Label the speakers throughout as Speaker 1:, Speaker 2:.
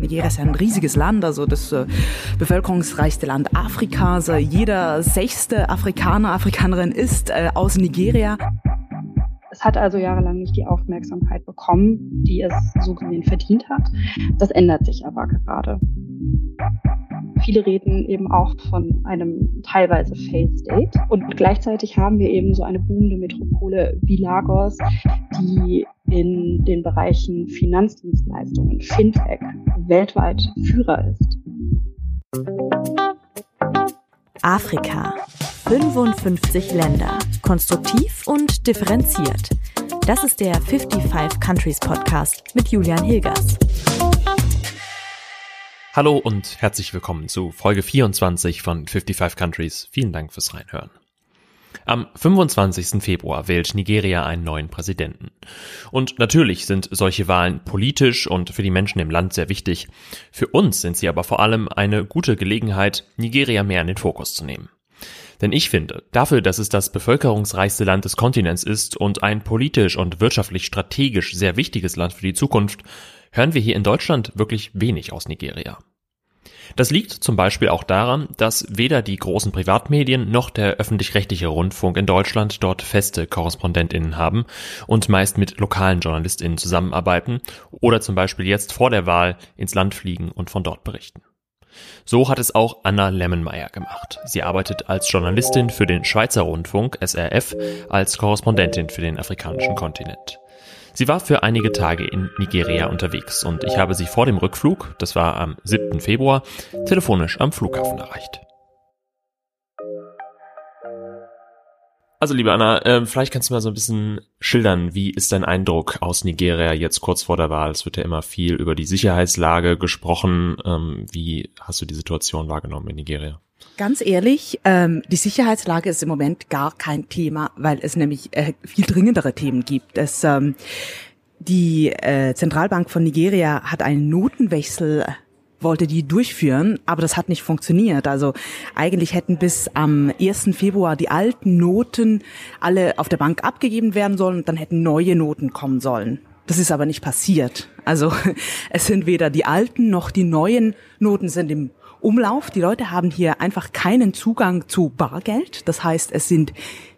Speaker 1: Nigeria ist ja ein riesiges Land, also das äh, bevölkerungsreichste Land Afrikas. Äh, jeder sechste Afrikaner, Afrikanerin ist äh, aus Nigeria.
Speaker 2: Es hat also jahrelang nicht die Aufmerksamkeit bekommen, die es so gesehen verdient hat. Das ändert sich aber gerade. Viele reden eben auch von einem teilweise Failed State. Und gleichzeitig haben wir eben so eine boomende Metropole wie Lagos, die in den Bereichen Finanzdienstleistungen, Fintech weltweit Führer ist.
Speaker 3: Afrika. 55 Länder. Konstruktiv und differenziert. Das ist der 55 Countries Podcast mit Julian Hilgers.
Speaker 4: Hallo und herzlich willkommen zu Folge 24 von 55 Countries. Vielen Dank fürs Reinhören. Am 25. Februar wählt Nigeria einen neuen Präsidenten. Und natürlich sind solche Wahlen politisch und für die Menschen im Land sehr wichtig. Für uns sind sie aber vor allem eine gute Gelegenheit, Nigeria mehr in den Fokus zu nehmen. Denn ich finde, dafür, dass es das bevölkerungsreichste Land des Kontinents ist und ein politisch und wirtschaftlich strategisch sehr wichtiges Land für die Zukunft, hören wir hier in Deutschland wirklich wenig aus Nigeria. Das liegt zum Beispiel auch daran, dass weder die großen Privatmedien noch der öffentlich-rechtliche Rundfunk in Deutschland dort feste Korrespondentinnen haben und meist mit lokalen Journalistinnen zusammenarbeiten oder zum Beispiel jetzt vor der Wahl ins Land fliegen und von dort berichten. So hat es auch Anna Lemmenmeier gemacht. Sie arbeitet als Journalistin für den Schweizer Rundfunk SRF als Korrespondentin für den afrikanischen Kontinent. Sie war für einige Tage in Nigeria unterwegs und ich habe sie vor dem Rückflug, das war am 7. Februar, telefonisch am Flughafen erreicht. Also liebe Anna, äh, vielleicht kannst du mal so ein bisschen schildern, wie ist dein Eindruck aus Nigeria jetzt kurz vor der Wahl? Es wird ja immer viel über die Sicherheitslage gesprochen. Ähm, wie hast du die Situation wahrgenommen in Nigeria?
Speaker 1: Ganz ehrlich, ähm, die Sicherheitslage ist im Moment gar kein Thema, weil es nämlich äh, viel dringendere Themen gibt. Es, ähm, die äh, Zentralbank von Nigeria hat einen Notenwechsel wollte die durchführen, aber das hat nicht funktioniert. Also eigentlich hätten bis am 1. Februar die alten Noten alle auf der Bank abgegeben werden sollen und dann hätten neue Noten kommen sollen. Das ist aber nicht passiert. Also es sind weder die alten noch die neuen Noten sind im Umlauf. Die Leute haben hier einfach keinen Zugang zu Bargeld. Das heißt, es sind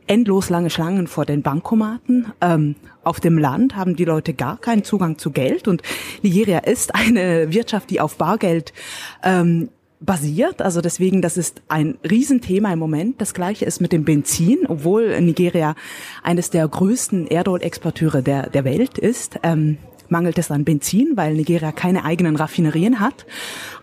Speaker 1: endlos lange Schlangen vor den Bankomaten. Ähm, auf dem Land haben die Leute gar keinen Zugang zu Geld und Nigeria ist eine Wirtschaft, die auf Bargeld ähm, basiert. Also deswegen, das ist ein Riesenthema im Moment. Das gleiche ist mit dem Benzin, obwohl Nigeria eines der größten Erdölexporteure der, der Welt ist. Ähm, mangelt es an Benzin, weil Nigeria keine eigenen Raffinerien hat.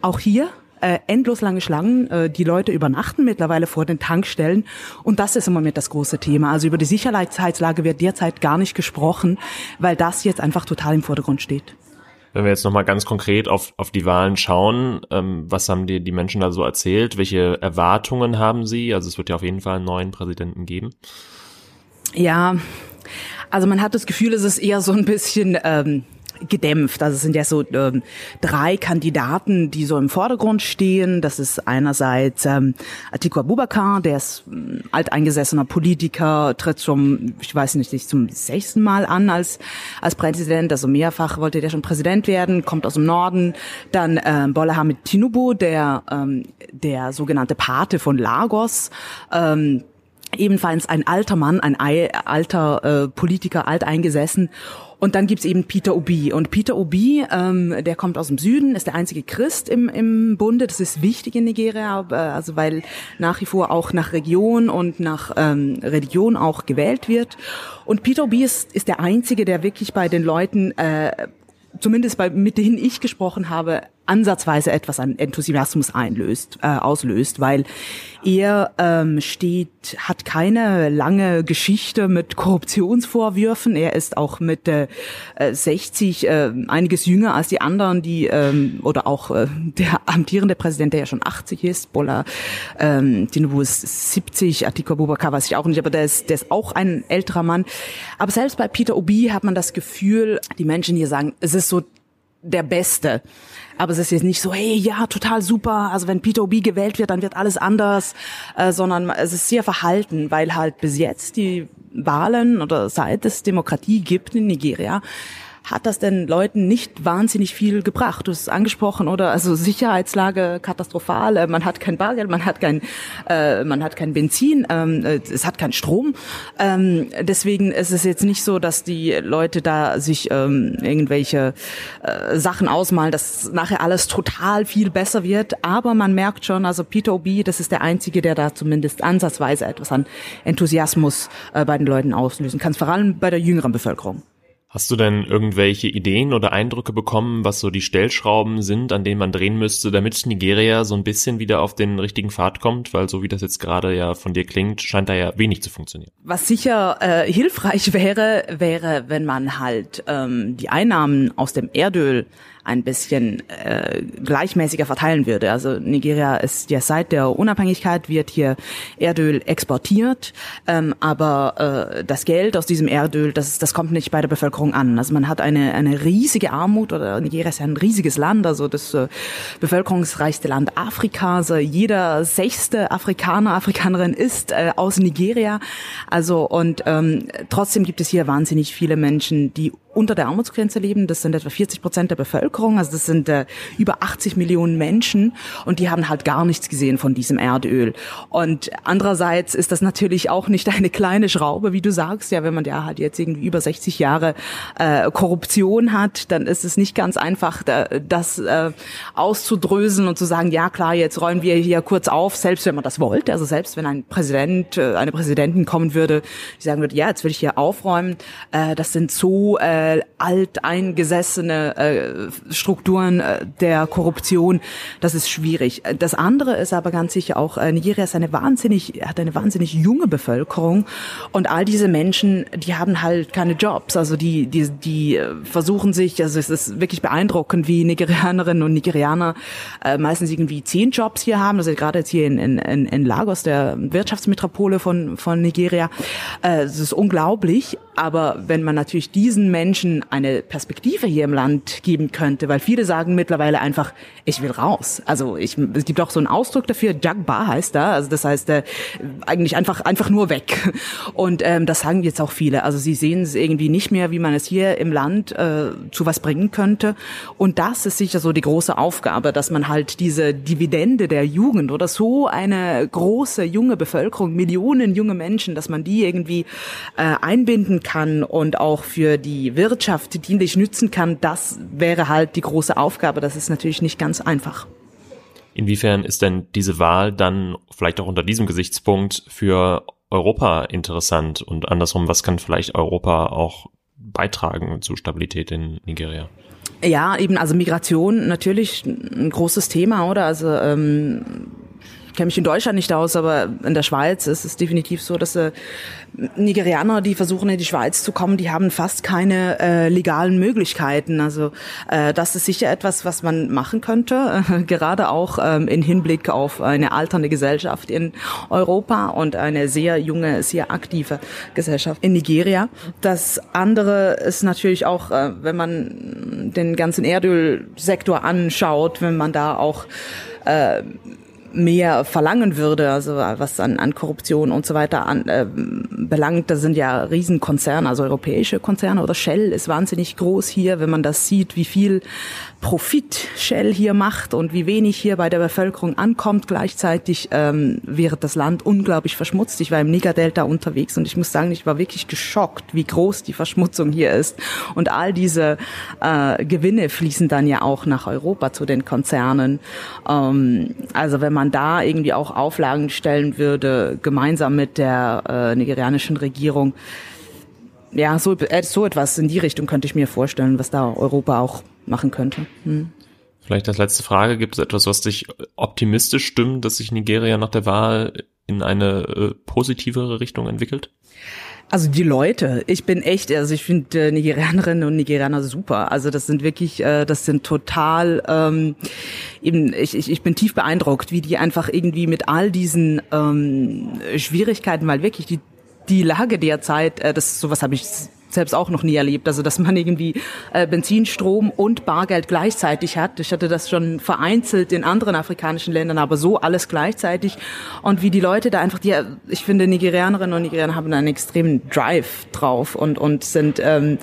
Speaker 1: Auch hier äh, endlos lange Schlangen. Äh, die Leute übernachten mittlerweile vor den Tankstellen. Und das ist im Moment das große Thema. Also über die Sicherheitslage wird derzeit gar nicht gesprochen, weil das jetzt einfach total im Vordergrund steht.
Speaker 4: Wenn wir jetzt nochmal ganz konkret auf, auf die Wahlen schauen, ähm, was haben dir die Menschen da so erzählt? Welche Erwartungen haben sie? Also es wird ja auf jeden Fall einen neuen Präsidenten geben.
Speaker 1: Ja, also man hat das Gefühl, es ist eher so ein bisschen ähm, gedämpft. Also es sind ja so ähm, drei Kandidaten, die so im Vordergrund stehen. Das ist einerseits ähm, Atiku Abubakar, der ist ähm, alteingesessener Politiker, tritt schon, ich weiß nicht, zum sechsten Mal an als als Präsident. Also mehrfach wollte der schon Präsident werden, kommt aus dem Norden. Dann ähm, Bola Hamid Tinubu, der ähm, der sogenannte Pate von Lagos. Ähm, ebenfalls ein alter Mann, ein alter äh, Politiker, alteingesessen. Und dann gibt's eben Peter Obi. Und Peter Obi, ähm, der kommt aus dem Süden, ist der einzige Christ im, im Bunde. Das ist wichtig in Nigeria, äh, also weil nach wie vor auch nach Region und nach ähm, Religion auch gewählt wird. Und Peter Obi ist, ist der einzige, der wirklich bei den Leuten äh, zumindest bei, mit denen ich gesprochen habe, ansatzweise etwas an Enthusiasmus einlöst, äh, auslöst, weil er ähm, steht, hat keine lange Geschichte mit Korruptionsvorwürfen. Er ist auch mit äh, 60 äh, einiges jünger als die anderen, die ähm, oder auch äh, der amtierende Präsident, der ja schon 80 ist, Bola ähm, Tinubu ist 70, Atiku Abubakar weiß ich auch nicht, aber der ist, der ist auch ein älterer Mann. Aber selbst bei Peter Obi hat man das Gefühl, die Menschen hier sagen, es ist so der Beste. Aber es ist jetzt nicht so, hey, ja, total super. Also wenn Peter Obi gewählt wird, dann wird alles anders, äh, sondern es ist sehr verhalten, weil halt bis jetzt die Wahlen oder seit es Demokratie gibt in Nigeria, hat das den Leuten nicht wahnsinnig viel gebracht. Du hast es angesprochen, oder? Also Sicherheitslage katastrophal, äh, man hat kein Bargeld, man hat kein, äh, man hat kein Benzin, ähm, äh, es hat keinen Strom. Ähm, deswegen ist es jetzt nicht so, dass die Leute da sich ähm, irgendwelche äh, Sachen ausmalen, dass nachher alles total viel besser wird. Aber man merkt schon, also Peter Obi, das ist der Einzige, der da zumindest ansatzweise etwas an Enthusiasmus äh, bei den Leuten auslösen kann, vor allem bei der jüngeren Bevölkerung.
Speaker 4: Hast du denn irgendwelche Ideen oder Eindrücke bekommen, was so die Stellschrauben sind, an denen man drehen müsste, damit Nigeria so ein bisschen wieder auf den richtigen Pfad kommt? Weil so wie das jetzt gerade ja von dir klingt, scheint da ja wenig zu funktionieren.
Speaker 1: Was sicher äh, hilfreich wäre, wäre, wenn man halt ähm, die Einnahmen aus dem Erdöl ein bisschen äh, gleichmäßiger verteilen würde. Also Nigeria ist ja seit der Unabhängigkeit wird hier Erdöl exportiert, ähm, aber äh, das Geld aus diesem Erdöl, das, das kommt nicht bei der Bevölkerung an. Also man hat eine, eine riesige Armut oder Nigeria ist ja ein riesiges Land, also das äh, bevölkerungsreichste Land Afrikas. Also jeder sechste Afrikaner, Afrikanerin ist äh, aus Nigeria. Also und ähm, trotzdem gibt es hier wahnsinnig viele Menschen, die unter der Armutsgrenze leben. Das sind etwa 40 Prozent der Bevölkerung, also das sind äh, über 80 Millionen Menschen und die haben halt gar nichts gesehen von diesem Erdöl. Und andererseits ist das natürlich auch nicht eine kleine Schraube, wie du sagst. Ja, wenn man ja halt jetzt irgendwie über 60 Jahre äh, Korruption hat, dann ist es nicht ganz einfach, das äh, auszudröseln und zu sagen, ja klar, jetzt räumen wir hier kurz auf, selbst wenn man das wollte. Also selbst wenn ein Präsident, äh, eine Präsidentin kommen würde, die sagen würde, ja, jetzt will ich hier aufräumen. Äh, das sind so äh, äh, alteingesessene äh, Strukturen äh, der Korruption. Das ist schwierig. Das andere ist aber ganz sicher auch, äh, Nigeria ist eine wahnsinnig, hat eine wahnsinnig junge Bevölkerung und all diese Menschen, die haben halt keine Jobs. Also die, die, die äh, versuchen sich, also es ist wirklich beeindruckend, wie Nigerianerinnen und Nigerianer äh, meistens irgendwie zehn Jobs hier haben. Also gerade jetzt hier in, in, in Lagos, der Wirtschaftsmetropole von, von Nigeria. Äh, es ist unglaublich. Aber wenn man natürlich diesen Menschen Menschen eine Perspektive hier im Land geben könnte, weil viele sagen mittlerweile einfach, ich will raus. Also ich, es gibt auch so einen Ausdruck dafür, Jagbar heißt da, also das heißt äh, eigentlich einfach einfach nur weg. Und ähm, das sagen jetzt auch viele. Also sie sehen es irgendwie nicht mehr, wie man es hier im Land äh, zu was bringen könnte. Und das ist sicher so die große Aufgabe, dass man halt diese Dividende der Jugend oder so eine große junge Bevölkerung, Millionen junge Menschen, dass man die irgendwie äh, einbinden kann und auch für die Wirtschaft dienlich nützen kann, das wäre halt die große Aufgabe. Das ist natürlich nicht ganz einfach.
Speaker 4: Inwiefern ist denn diese Wahl dann vielleicht auch unter diesem Gesichtspunkt für Europa interessant und andersrum, was kann vielleicht Europa auch beitragen zu Stabilität in Nigeria?
Speaker 1: Ja, eben, also Migration natürlich ein großes Thema, oder? Also ähm, kenne mich in Deutschland nicht aus, aber in der Schweiz ist es definitiv so, dass äh, Nigerianer, die versuchen in die Schweiz zu kommen, die haben fast keine äh, legalen Möglichkeiten. Also äh, das ist sicher etwas, was man machen könnte, äh, gerade auch ähm, in Hinblick auf eine alternde Gesellschaft in Europa und eine sehr junge, sehr aktive Gesellschaft in Nigeria. Das andere ist natürlich auch, äh, wenn man den ganzen Erdölsektor anschaut, wenn man da auch äh, mehr verlangen würde, also was an, an Korruption und so weiter an, äh, belangt, da sind ja Riesenkonzerne, also europäische Konzerne oder Shell ist wahnsinnig groß hier, wenn man das sieht, wie viel Profit Shell hier macht und wie wenig hier bei der Bevölkerung ankommt. Gleichzeitig ähm, wird das Land unglaublich verschmutzt. Ich war im Niger-Delta unterwegs und ich muss sagen, ich war wirklich geschockt, wie groß die Verschmutzung hier ist. Und all diese äh, Gewinne fließen dann ja auch nach Europa zu den Konzernen. Ähm, also wenn man da irgendwie auch Auflagen stellen würde, gemeinsam mit der äh, nigerianischen Regierung, ja, so, äh, so etwas in die Richtung könnte ich mir vorstellen, was da Europa auch machen könnte. Hm.
Speaker 4: Vielleicht als letzte Frage, gibt es etwas, was dich optimistisch stimmt, dass sich Nigeria nach der Wahl in eine äh, positivere Richtung entwickelt?
Speaker 1: Also die Leute, ich bin echt, also ich finde äh, Nigerianerinnen und Nigerianer super. Also das sind wirklich, äh, das sind total, ähm, eben, ich, ich, ich bin tief beeindruckt, wie die einfach irgendwie mit all diesen ähm, Schwierigkeiten, weil wirklich die die Lage derzeit, äh, das sowas habe ich selbst auch noch nie erlebt. Also dass man irgendwie äh, Benzin, Strom und Bargeld gleichzeitig hat. Ich hatte das schon vereinzelt in anderen afrikanischen Ländern, aber so alles gleichzeitig. Und wie die Leute da einfach, die, ich finde, Nigerianerinnen und Nigerianer haben einen extremen Drive drauf und, und sind ähm,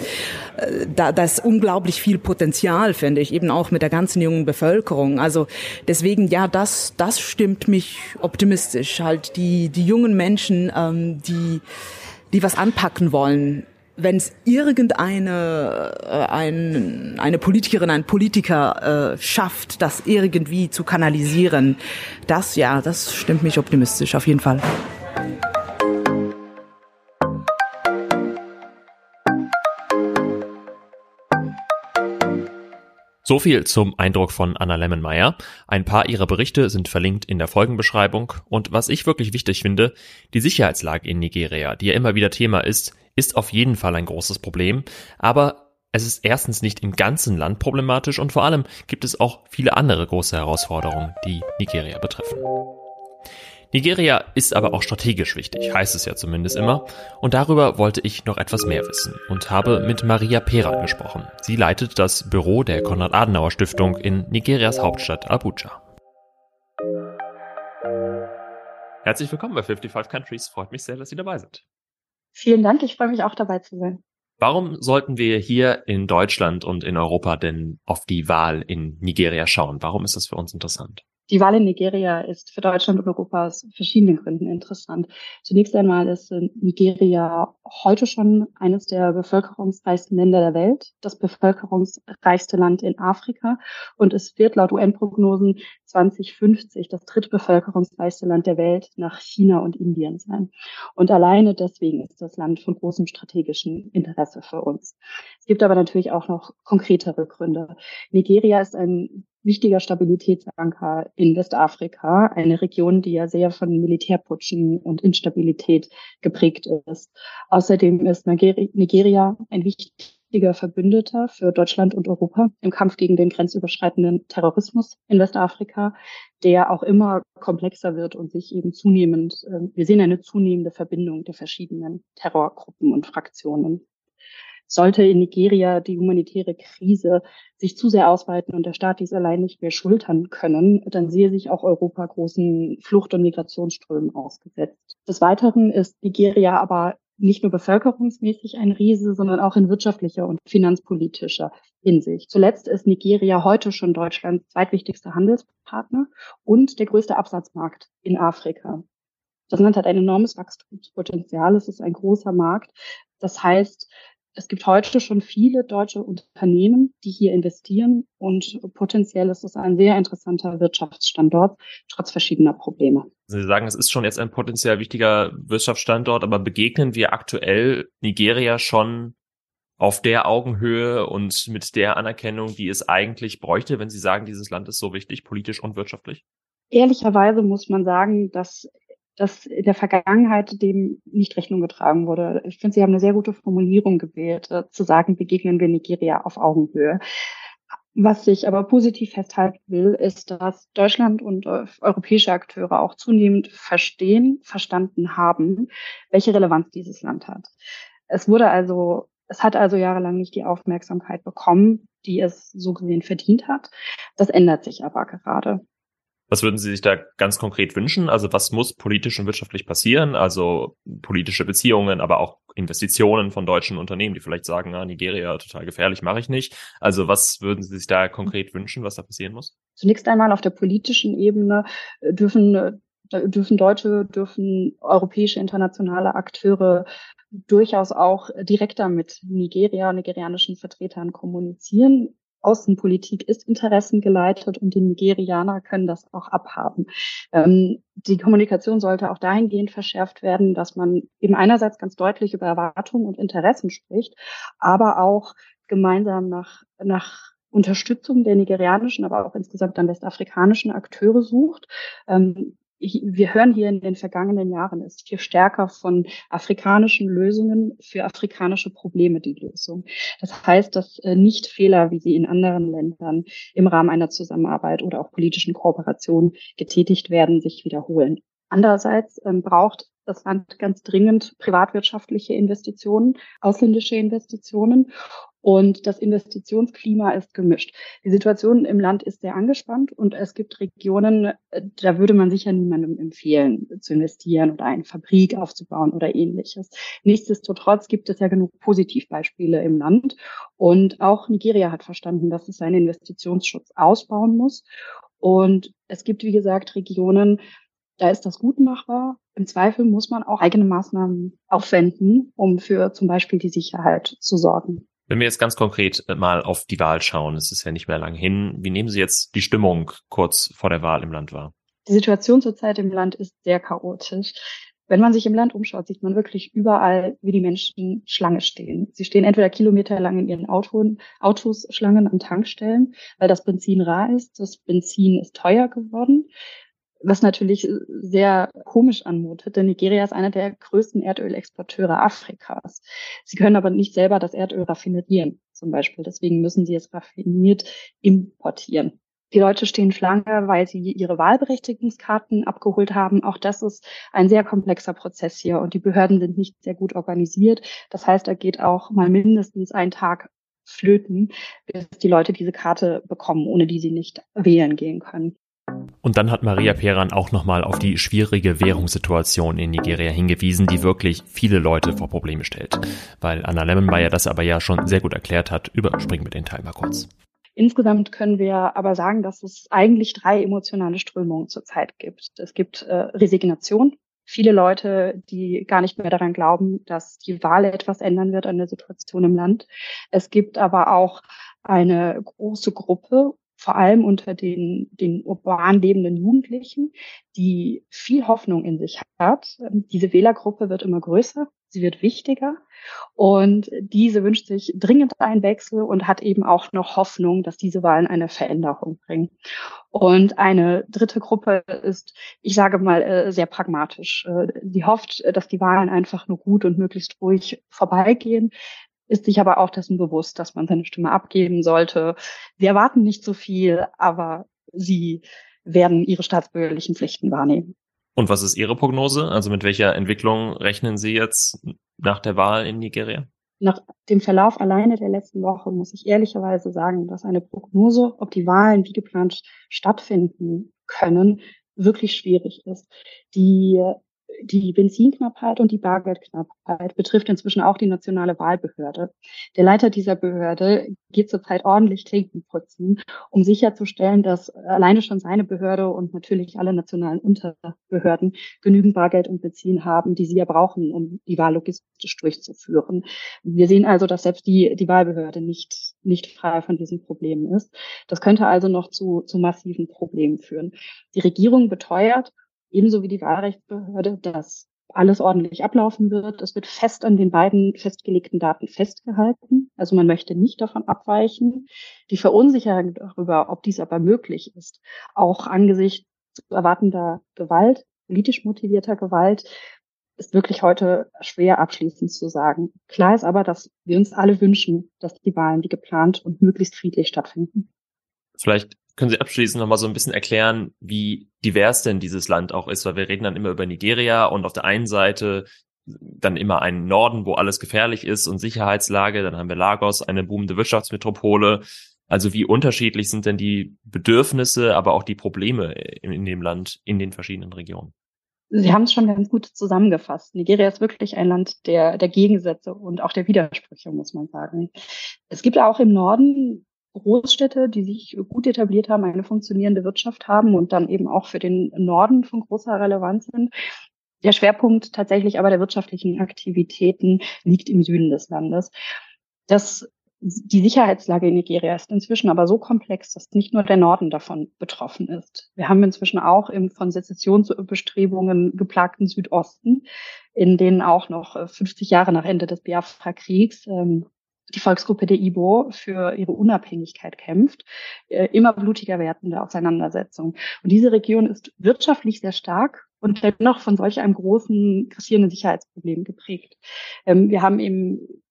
Speaker 1: äh, da, da ist unglaublich viel Potenzial, finde ich, eben auch mit der ganzen jungen Bevölkerung. Also deswegen, ja, das, das stimmt mich optimistisch. Halt die, die jungen Menschen, ähm, die, die was anpacken wollen wenn es irgendeine äh, ein, eine Politikerin, ein Politiker äh, schafft, das irgendwie zu kanalisieren, das ja, das stimmt mich optimistisch auf jeden Fall.
Speaker 4: So viel zum Eindruck von Anna Lemmenmeier. Ein paar ihrer Berichte sind verlinkt in der Folgenbeschreibung. Und was ich wirklich wichtig finde, die Sicherheitslage in Nigeria, die ja immer wieder Thema ist, ist auf jeden Fall ein großes Problem. Aber es ist erstens nicht im ganzen Land problematisch und vor allem gibt es auch viele andere große Herausforderungen, die Nigeria betreffen. Nigeria ist aber auch strategisch wichtig, heißt es ja zumindest immer. Und darüber wollte ich noch etwas mehr wissen und habe mit Maria Peran gesprochen. Sie leitet das Büro der Konrad-Adenauer-Stiftung in Nigerias Hauptstadt Abuja. Herzlich willkommen bei 55 Countries. Freut mich sehr, dass Sie dabei sind.
Speaker 2: Vielen Dank, ich freue mich auch dabei zu sein.
Speaker 4: Warum sollten wir hier in Deutschland und in Europa denn auf die Wahl in Nigeria schauen? Warum ist das für uns interessant?
Speaker 2: Die Wahl in Nigeria ist für Deutschland und Europa aus verschiedenen Gründen interessant. Zunächst einmal ist Nigeria heute schon eines der bevölkerungsreichsten Länder der Welt, das bevölkerungsreichste Land in Afrika und es wird laut UN-Prognosen 2050 das drittbevölkerungsreichste Land der Welt nach China und Indien sein. Und alleine deswegen ist das Land von großem strategischen Interesse für uns. Es gibt aber natürlich auch noch konkretere Gründe. Nigeria ist ein wichtiger Stabilitätsanker in Westafrika, eine Region, die ja sehr von Militärputschen und Instabilität geprägt ist. Außerdem ist Nigeria ein wichtiger Verbündeter für Deutschland und Europa im Kampf gegen den grenzüberschreitenden Terrorismus in Westafrika, der auch immer komplexer wird und sich eben zunehmend, äh, wir sehen eine zunehmende Verbindung der verschiedenen Terrorgruppen und Fraktionen sollte in Nigeria die humanitäre Krise sich zu sehr ausweiten und der Staat dies allein nicht mehr schultern können, dann sehe sich auch Europa großen Flucht- und Migrationsströmen ausgesetzt. Des Weiteren ist Nigeria aber nicht nur bevölkerungsmäßig ein Riese, sondern auch in wirtschaftlicher und finanzpolitischer Hinsicht. Zuletzt ist Nigeria heute schon Deutschlands zweitwichtigster Handelspartner und der größte Absatzmarkt in Afrika. Das Land hat ein enormes Wachstumspotenzial. Es ist ein großer Markt. Das heißt, es gibt heute schon viele deutsche Unternehmen, die hier investieren und potenziell ist es ein sehr interessanter Wirtschaftsstandort, trotz verschiedener Probleme.
Speaker 4: Sie sagen, es ist schon jetzt ein potenziell wichtiger Wirtschaftsstandort, aber begegnen wir aktuell Nigeria schon auf der Augenhöhe und mit der Anerkennung, die es eigentlich bräuchte, wenn Sie sagen, dieses Land ist so wichtig, politisch und wirtschaftlich?
Speaker 2: Ehrlicherweise muss man sagen, dass dass in der Vergangenheit dem nicht Rechnung getragen wurde. Ich finde, Sie haben eine sehr gute Formulierung gewählt, äh, zu sagen, begegnen wir Nigeria auf Augenhöhe. Was ich aber positiv festhalten will, ist, dass Deutschland und äh, europäische Akteure auch zunehmend verstehen, verstanden haben, welche Relevanz dieses Land hat. Es wurde also, es hat also jahrelang nicht die Aufmerksamkeit bekommen, die es so gesehen verdient hat. Das ändert sich aber gerade.
Speaker 4: Was würden Sie sich da ganz konkret wünschen? Also was muss politisch und wirtschaftlich passieren? Also politische Beziehungen, aber auch Investitionen von deutschen Unternehmen, die vielleicht sagen, ah, Nigeria total gefährlich, mache ich nicht. Also was würden Sie sich da konkret wünschen, was da passieren muss?
Speaker 2: Zunächst einmal auf der politischen Ebene äh, dürfen äh, dürfen deutsche, dürfen europäische internationale Akteure durchaus auch direkter mit Nigeria, nigerianischen Vertretern kommunizieren. Außenpolitik ist interessengeleitet und die Nigerianer können das auch abhaben. Ähm, die Kommunikation sollte auch dahingehend verschärft werden, dass man eben einerseits ganz deutlich über Erwartungen und Interessen spricht, aber auch gemeinsam nach, nach Unterstützung der nigerianischen, aber auch insgesamt dann westafrikanischen Akteure sucht. Ähm, wir hören hier in den vergangenen Jahren ist viel stärker von afrikanischen Lösungen für afrikanische Probleme die Lösung. Das heißt, dass äh, nicht Fehler, wie sie in anderen Ländern im Rahmen einer Zusammenarbeit oder auch politischen Kooperation getätigt werden, sich wiederholen. Andererseits ähm, braucht das Land ganz dringend privatwirtschaftliche Investitionen, ausländische Investitionen. Und das Investitionsklima ist gemischt. Die Situation im Land ist sehr angespannt und es gibt Regionen, da würde man sicher niemandem empfehlen, zu investieren oder eine Fabrik aufzubauen oder ähnliches. Nichtsdestotrotz gibt es ja genug Positivbeispiele im Land. Und auch Nigeria hat verstanden, dass es seinen Investitionsschutz ausbauen muss. Und es gibt, wie gesagt, Regionen, da ist das gut machbar. Im Zweifel muss man auch eigene Maßnahmen aufwenden, um für zum Beispiel die Sicherheit zu sorgen.
Speaker 4: Wenn wir jetzt ganz konkret äh, mal auf die Wahl schauen, es ist ja nicht mehr lang hin, wie nehmen Sie jetzt die Stimmung kurz vor der Wahl im Land wahr?
Speaker 2: Die Situation zurzeit im Land ist sehr chaotisch. Wenn man sich im Land umschaut, sieht man wirklich überall, wie die Menschen Schlange stehen. Sie stehen entweder kilometerlang in ihren Autos, Autos Schlangen an Tankstellen, weil das Benzin rar ist. Das Benzin ist teuer geworden was natürlich sehr komisch anmutet, denn Nigeria ist einer der größten Erdölexporteure Afrikas. Sie können aber nicht selber das Erdöl raffinerieren, zum Beispiel. Deswegen müssen sie es raffiniert importieren. Die Leute stehen Schlange, weil sie ihre Wahlberechtigungskarten abgeholt haben. Auch das ist ein sehr komplexer Prozess hier und die Behörden sind nicht sehr gut organisiert. Das heißt, da geht auch mal mindestens ein Tag flöten, bis die Leute diese Karte bekommen, ohne die sie nicht wählen gehen können.
Speaker 4: Und dann hat Maria Peran auch nochmal auf die schwierige Währungssituation in Nigeria hingewiesen, die wirklich viele Leute vor Probleme stellt. Weil Anna Lemmenmeier das aber ja schon sehr gut erklärt hat, überspringen wir den Teil mal kurz.
Speaker 2: Insgesamt können wir aber sagen, dass es eigentlich drei emotionale Strömungen zurzeit gibt. Es gibt äh, Resignation. Viele Leute, die gar nicht mehr daran glauben, dass die Wahl etwas ändern wird an der Situation im Land. Es gibt aber auch eine große Gruppe vor allem unter den, den urban lebenden Jugendlichen, die viel Hoffnung in sich hat. Diese Wählergruppe wird immer größer, sie wird wichtiger und diese wünscht sich dringend einen Wechsel und hat eben auch noch Hoffnung, dass diese Wahlen eine Veränderung bringen. Und eine dritte Gruppe ist, ich sage mal, äh, sehr pragmatisch. Sie äh, hofft, dass die Wahlen einfach nur gut und möglichst ruhig vorbeigehen ist sich aber auch dessen bewusst, dass man seine Stimme abgeben sollte. Sie erwarten nicht so viel, aber sie werden ihre staatsbürgerlichen Pflichten wahrnehmen.
Speaker 4: Und was ist Ihre Prognose? Also mit welcher Entwicklung rechnen Sie jetzt nach der Wahl in Nigeria?
Speaker 2: Nach dem Verlauf alleine der letzten Woche muss ich ehrlicherweise sagen, dass eine Prognose, ob die Wahlen wie geplant stattfinden können, wirklich schwierig ist. Die die Benzinknappheit und die Bargeldknappheit betrifft inzwischen auch die nationale Wahlbehörde. Der Leiter dieser Behörde geht zurzeit ordentlich Klinken putzen, um sicherzustellen, dass alleine schon seine Behörde und natürlich alle nationalen Unterbehörden genügend Bargeld und Benzin haben, die sie ja brauchen, um die Wahl logistisch durchzuführen. Wir sehen also, dass selbst die, die Wahlbehörde nicht, nicht frei von diesen Problemen ist. Das könnte also noch zu, zu massiven Problemen führen. Die Regierung beteuert, ebenso wie die Wahlrechtsbehörde, dass alles ordentlich ablaufen wird. Es wird fest an den beiden festgelegten Daten festgehalten. Also man möchte nicht davon abweichen. Die Verunsicherung darüber, ob dies aber möglich ist, auch angesichts erwartender Gewalt, politisch motivierter Gewalt, ist wirklich heute schwer abschließend zu sagen. Klar ist aber, dass wir uns alle wünschen, dass die Wahlen wie geplant und möglichst friedlich stattfinden.
Speaker 4: Vielleicht können Sie abschließend nochmal so ein bisschen erklären, wie divers denn dieses Land auch ist? Weil wir reden dann immer über Nigeria und auf der einen Seite dann immer einen Norden, wo alles gefährlich ist und Sicherheitslage. Dann haben wir Lagos, eine boomende Wirtschaftsmetropole. Also wie unterschiedlich sind denn die Bedürfnisse, aber auch die Probleme in, dem Land, in den verschiedenen Regionen?
Speaker 2: Sie haben es schon ganz gut zusammengefasst. Nigeria ist wirklich ein Land der, der Gegensätze und auch der Widersprüche, muss man sagen. Es gibt auch im Norden Großstädte, die sich gut etabliert haben, eine funktionierende Wirtschaft haben und dann eben auch für den Norden von großer Relevanz sind. Der Schwerpunkt tatsächlich aber der wirtschaftlichen Aktivitäten liegt im Süden des Landes. Das die Sicherheitslage in Nigeria ist inzwischen aber so komplex, dass nicht nur der Norden davon betroffen ist. Wir haben inzwischen auch im von Sezessionsbestrebungen geplagten Südosten, in denen auch noch 50 Jahre nach Ende des Biafra-Kriegs ähm, die Volksgruppe der Ibo für ihre Unabhängigkeit kämpft, äh, immer blutiger werdende Auseinandersetzung. Und diese Region ist wirtschaftlich sehr stark und dennoch von solch einem großen, grassierenden Sicherheitsproblem geprägt. Ähm, wir haben eben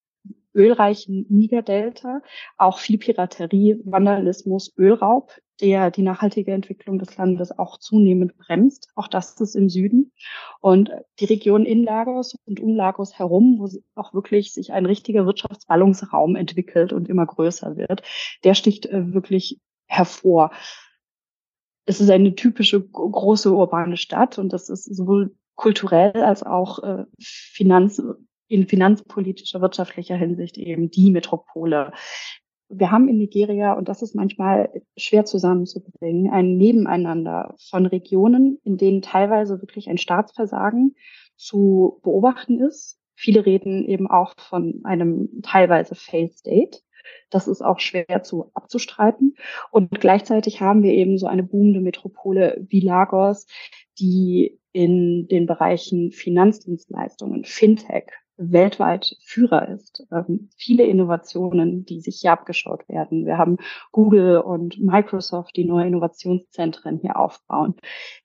Speaker 2: ölreichen Niger-Delta auch viel Piraterie, Vandalismus, Ölraub, der die nachhaltige Entwicklung des Landes auch zunehmend bremst. Auch das ist im Süden. Und die Region in Lagos und um Lagos herum, wo auch wirklich sich ein richtiger Wirtschaftsballungsraum entwickelt und immer größer wird, der sticht äh, wirklich hervor. Es ist eine typische große urbane Stadt und das ist sowohl kulturell als auch äh, Finanz, in finanzpolitischer, wirtschaftlicher Hinsicht eben die Metropole. Wir haben in Nigeria, und das ist manchmal schwer zusammenzubringen, ein Nebeneinander von Regionen, in denen teilweise wirklich ein Staatsversagen zu beobachten ist. Viele reden eben auch von einem teilweise Failed State. Das ist auch schwer zu abzustreiten. Und gleichzeitig haben wir eben so eine boomende Metropole wie Lagos, die in den Bereichen Finanzdienstleistungen, Fintech, weltweit Führer ist. Ähm, viele Innovationen, die sich hier abgeschaut werden. Wir haben Google und Microsoft, die neue Innovationszentren hier aufbauen.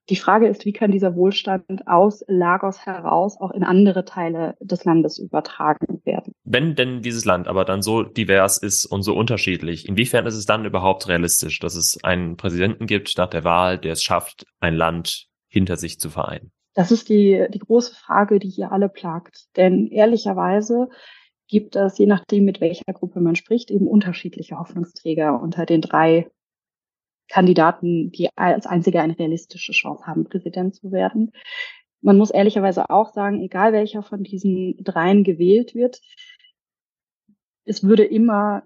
Speaker 2: Die Frage ist, wie kann dieser Wohlstand aus Lagos heraus auch in andere Teile des Landes übertragen werden?
Speaker 4: Wenn denn dieses Land aber dann so divers ist und so unterschiedlich, inwiefern ist es dann überhaupt realistisch, dass es einen Präsidenten gibt nach der Wahl, der es schafft, ein Land hinter sich zu vereinen?
Speaker 2: Das ist die, die große Frage, die hier alle plagt. Denn ehrlicherweise gibt es, je nachdem, mit welcher Gruppe man spricht, eben unterschiedliche Hoffnungsträger unter den drei Kandidaten, die als einzige eine realistische Chance haben, Präsident zu werden. Man muss ehrlicherweise auch sagen, egal welcher von diesen dreien gewählt wird, es würde immer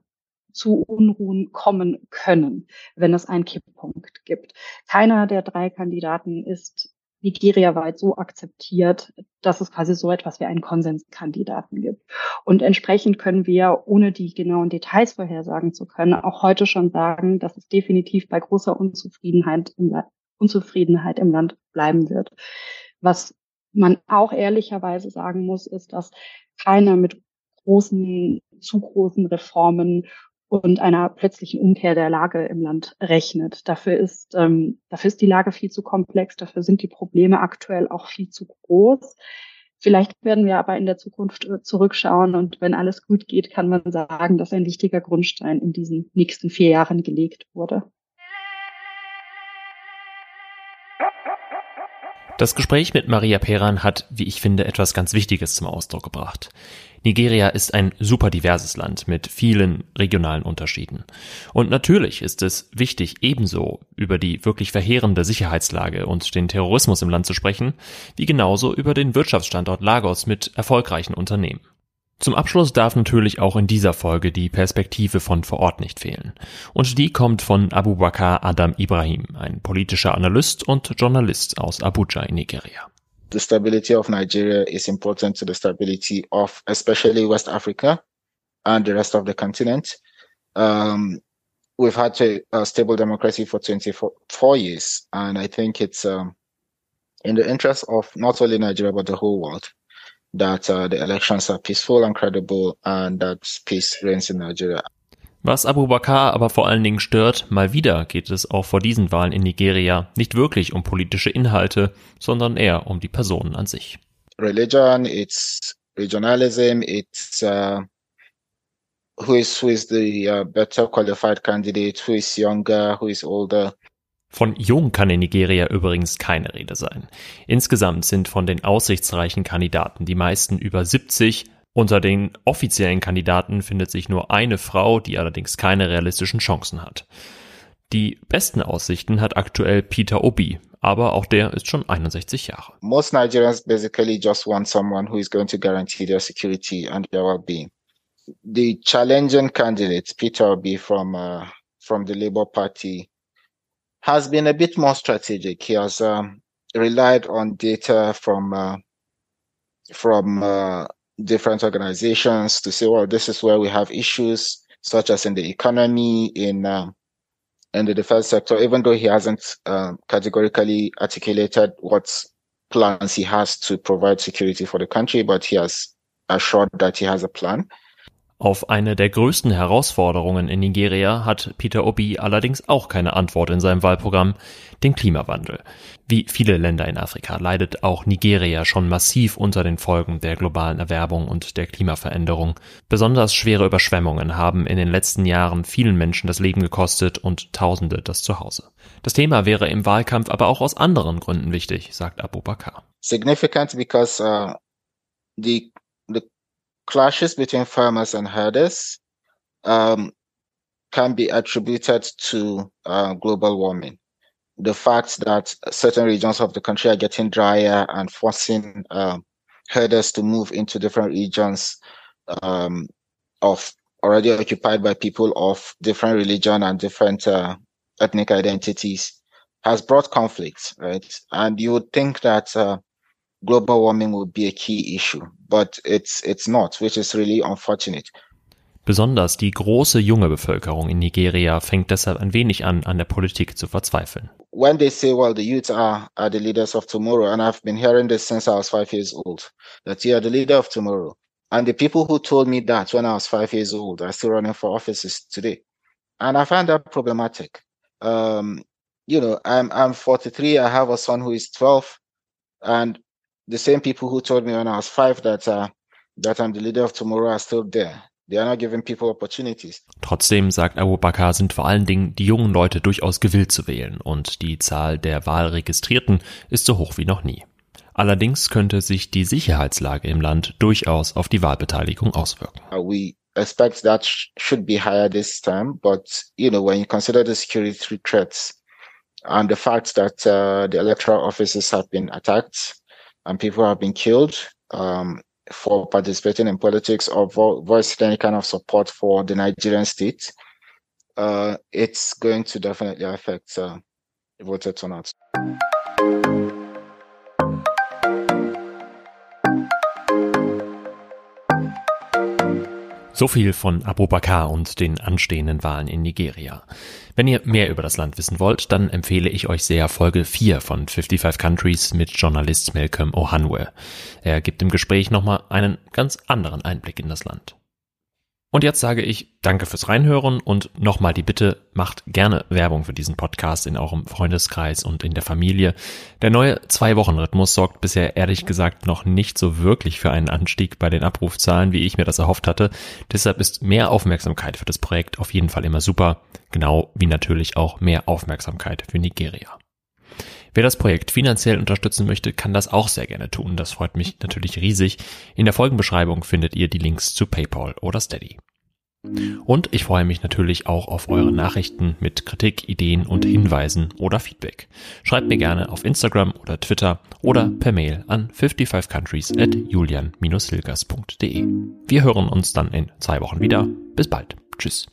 Speaker 2: zu Unruhen kommen können, wenn es einen Kipppunkt gibt. Keiner der drei Kandidaten ist Nigeria-weit so akzeptiert, dass es quasi so etwas wie einen Konsenskandidaten gibt. Und entsprechend können wir, ohne die genauen Details vorhersagen zu können, auch heute schon sagen, dass es definitiv bei großer Unzufriedenheit im, Land, Unzufriedenheit im Land bleiben wird. Was man auch ehrlicherweise sagen muss, ist, dass keiner mit großen, zu großen Reformen und einer plötzlichen Umkehr der Lage im Land rechnet. Dafür ist, ähm, dafür ist die Lage viel zu komplex, dafür sind die Probleme aktuell auch viel zu groß. Vielleicht werden wir aber in der Zukunft äh, zurückschauen und wenn alles gut geht, kann man sagen, dass ein wichtiger Grundstein in diesen nächsten vier Jahren gelegt wurde.
Speaker 4: Das Gespräch mit Maria Peran hat, wie ich finde, etwas ganz Wichtiges zum Ausdruck gebracht. Nigeria ist ein super diverses Land mit vielen regionalen Unterschieden. Und natürlich ist es wichtig, ebenso über die wirklich verheerende Sicherheitslage und den Terrorismus im Land zu sprechen, wie genauso über den Wirtschaftsstandort Lagos mit erfolgreichen Unternehmen. Zum Abschluss darf natürlich auch in dieser Folge die Perspektive von vor Ort nicht fehlen. Und die kommt von Abu Bakr Adam Ibrahim, ein politischer Analyst und Journalist aus Abuja in Nigeria.
Speaker 5: The stability of Nigeria is important to the stability of especially West Africa and the rest of the continent. Um, we've had a, a, stable democracy for 24 years, and I think it's um, in the interest of not only Nigeria but the whole world that uh, the elections are peaceful and credible and that peace reigns in Nigeria.
Speaker 4: Was Abu Bakr aber vor allen Dingen stört, mal wieder geht es auch vor diesen Wahlen in Nigeria nicht wirklich um politische Inhalte, sondern eher um die Personen an sich.
Speaker 5: Religion, it's regionalism, it's uh, who is who is the uh, better qualified candidate, who is younger, who is older.
Speaker 4: Von jung kann in Nigeria übrigens keine Rede sein. Insgesamt sind von den aussichtsreichen Kandidaten die meisten über 70. Unter den offiziellen Kandidaten findet sich nur eine Frau, die allerdings keine realistischen Chancen hat. Die besten Aussichten hat aktuell Peter Obi, aber auch der ist schon 61 Jahre.
Speaker 5: Most Nigerians basically just want someone who is going to guarantee their security and their well-being. The challenging candidate, Peter Obi from uh, from the Labour Party, has been a bit more strategic. He has um, relied on data from uh, from uh, different organizations to say, well, this is where we have issues, such as in the economy, in um, in the defense sector. Even though he hasn't uh, categorically articulated what plans he has to provide security for the country, but he has assured that he has a plan.
Speaker 4: Auf eine der größten Herausforderungen in Nigeria hat Peter Obi allerdings auch keine Antwort in seinem Wahlprogramm, den Klimawandel. Wie viele Länder in Afrika leidet auch Nigeria schon massiv unter den Folgen der globalen Erwerbung und der Klimaveränderung. Besonders schwere Überschwemmungen haben in den letzten Jahren vielen Menschen das Leben gekostet und Tausende das Zuhause. Das Thema wäre im Wahlkampf aber auch aus anderen Gründen wichtig, sagt Abu.
Speaker 5: Significant because uh, the clashes between farmers and herders um, can be attributed to uh, global warming. The fact that certain regions of the country are getting drier and forcing uh, herders to move into different regions um, of already occupied by people of different religion and different uh, ethnic identities has brought conflicts, right? And you would think that uh, global warming would be a key issue, but it's it's not, which is really unfortunate.
Speaker 4: Besonders die große junge Bevölkerung in Nigeria fängt deshalb ein wenig an, an der Politik zu verzweifeln.
Speaker 5: When they say, well, the youth are, are the leaders of tomorrow, and I've been hearing this since I was five years old, that you are the leader of tomorrow. And the people who told me that when I was five years old are still running for offices today. And I find that problematic. Um, you know, I'm I'm 43. I have a son who is 12, and the same people who told me when I was five that uh, that I'm the leader of tomorrow are still there. They are not giving people opportunities.
Speaker 4: Trotzdem, sagt Abu Bakr, sind vor allen Dingen die jungen Leute durchaus gewillt zu wählen und die Zahl der Wahlregistrierten ist so hoch wie noch nie. Allerdings könnte sich die Sicherheitslage im Land durchaus auf die Wahlbeteiligung auswirken.
Speaker 5: Uh, we expect that sh should be higher this time, but you know when you consider the security threats and the fact that uh, the electoral offices have been attacked and people have been killed um, for participating in politics or vo voicing any kind of support for the Nigerian state, uh, it's going to definitely affect uh, voter turnout.
Speaker 4: So viel von Abu Bakr und den anstehenden Wahlen in Nigeria. Wenn ihr mehr über das Land wissen wollt, dann empfehle ich euch sehr Folge 4 von 55 Countries mit Journalist Malcolm Ohanwe. Er gibt im Gespräch nochmal einen ganz anderen Einblick in das Land. Und jetzt sage ich danke fürs Reinhören und nochmal die Bitte, macht gerne Werbung für diesen Podcast in eurem Freundeskreis und in der Familie. Der neue Zwei-Wochen-Rhythmus sorgt bisher ehrlich gesagt noch nicht so wirklich für einen Anstieg bei den Abrufzahlen, wie ich mir das erhofft hatte. Deshalb ist mehr Aufmerksamkeit für das Projekt auf jeden Fall immer super, genau wie natürlich auch mehr Aufmerksamkeit für Nigeria. Wer das Projekt finanziell unterstützen möchte, kann das auch sehr gerne tun. Das freut mich natürlich riesig. In der Folgenbeschreibung findet ihr die Links zu PayPal oder Steady. Und ich freue mich natürlich auch auf eure Nachrichten mit Kritik, Ideen und Hinweisen oder Feedback. Schreibt mir gerne auf Instagram oder Twitter oder per Mail an 55countries at julian-hilgers.de. Wir hören uns dann in zwei Wochen wieder. Bis bald. Tschüss.